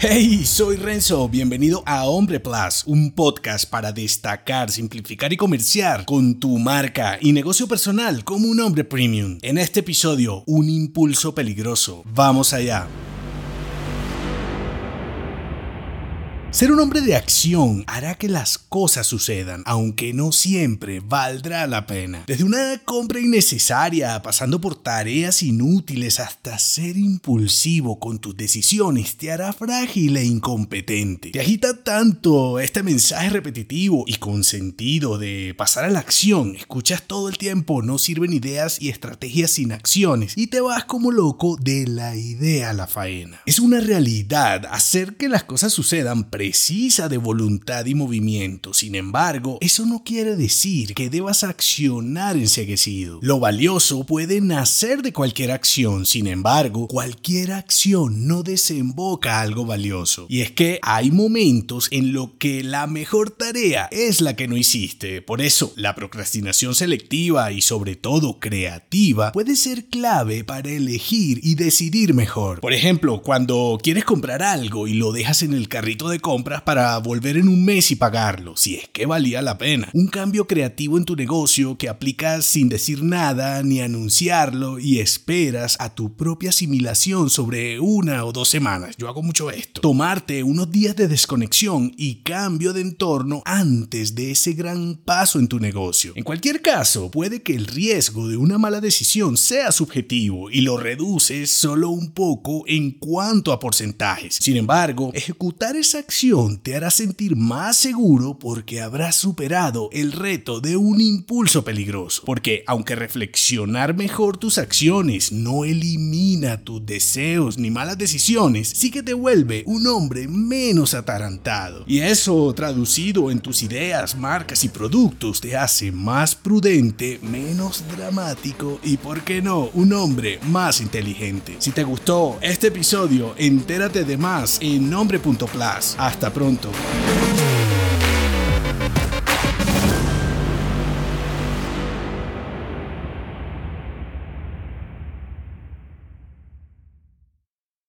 Hey, soy Renzo, bienvenido a Hombre Plus, un podcast para destacar, simplificar y comerciar con tu marca y negocio personal como un hombre premium. En este episodio, un impulso peligroso. Vamos allá. Ser un hombre de acción hará que las cosas sucedan, aunque no siempre valdrá la pena. Desde una compra innecesaria, pasando por tareas inútiles, hasta ser impulsivo con tus decisiones, te hará frágil e incompetente. Te agita tanto este mensaje repetitivo y con sentido de pasar a la acción. Escuchas todo el tiempo, no sirven ideas y estrategias sin acciones y te vas como loco de la idea a la faena. Es una realidad hacer que las cosas sucedan precisa de voluntad y movimiento. Sin embargo, eso no quiere decir que debas accionar enseguecido. Lo valioso puede nacer de cualquier acción. Sin embargo, cualquier acción no desemboca algo valioso. Y es que hay momentos en los que la mejor tarea es la que no hiciste. Por eso, la procrastinación selectiva y sobre todo creativa puede ser clave para elegir y decidir mejor. Por ejemplo, cuando quieres comprar algo y lo dejas en el carrito de compras para volver en un mes y pagarlo, si es que valía la pena. Un cambio creativo en tu negocio que aplicas sin decir nada ni anunciarlo y esperas a tu propia asimilación sobre una o dos semanas. Yo hago mucho esto. Tomarte unos días de desconexión y cambio de entorno antes de ese gran paso en tu negocio. En cualquier caso, puede que el riesgo de una mala decisión sea subjetivo y lo reduces solo un poco en cuanto a porcentajes. Sin embargo, ejecutar esa te hará sentir más seguro porque habrás superado el reto de un impulso peligroso. Porque aunque reflexionar mejor tus acciones no elimina tus deseos ni malas decisiones, sí que te vuelve un hombre menos atarantado. Y eso traducido en tus ideas, marcas y productos te hace más prudente, menos dramático y, por qué no, un hombre más inteligente. Si te gustó este episodio, entérate de más en nombre.plus. Hasta pronto.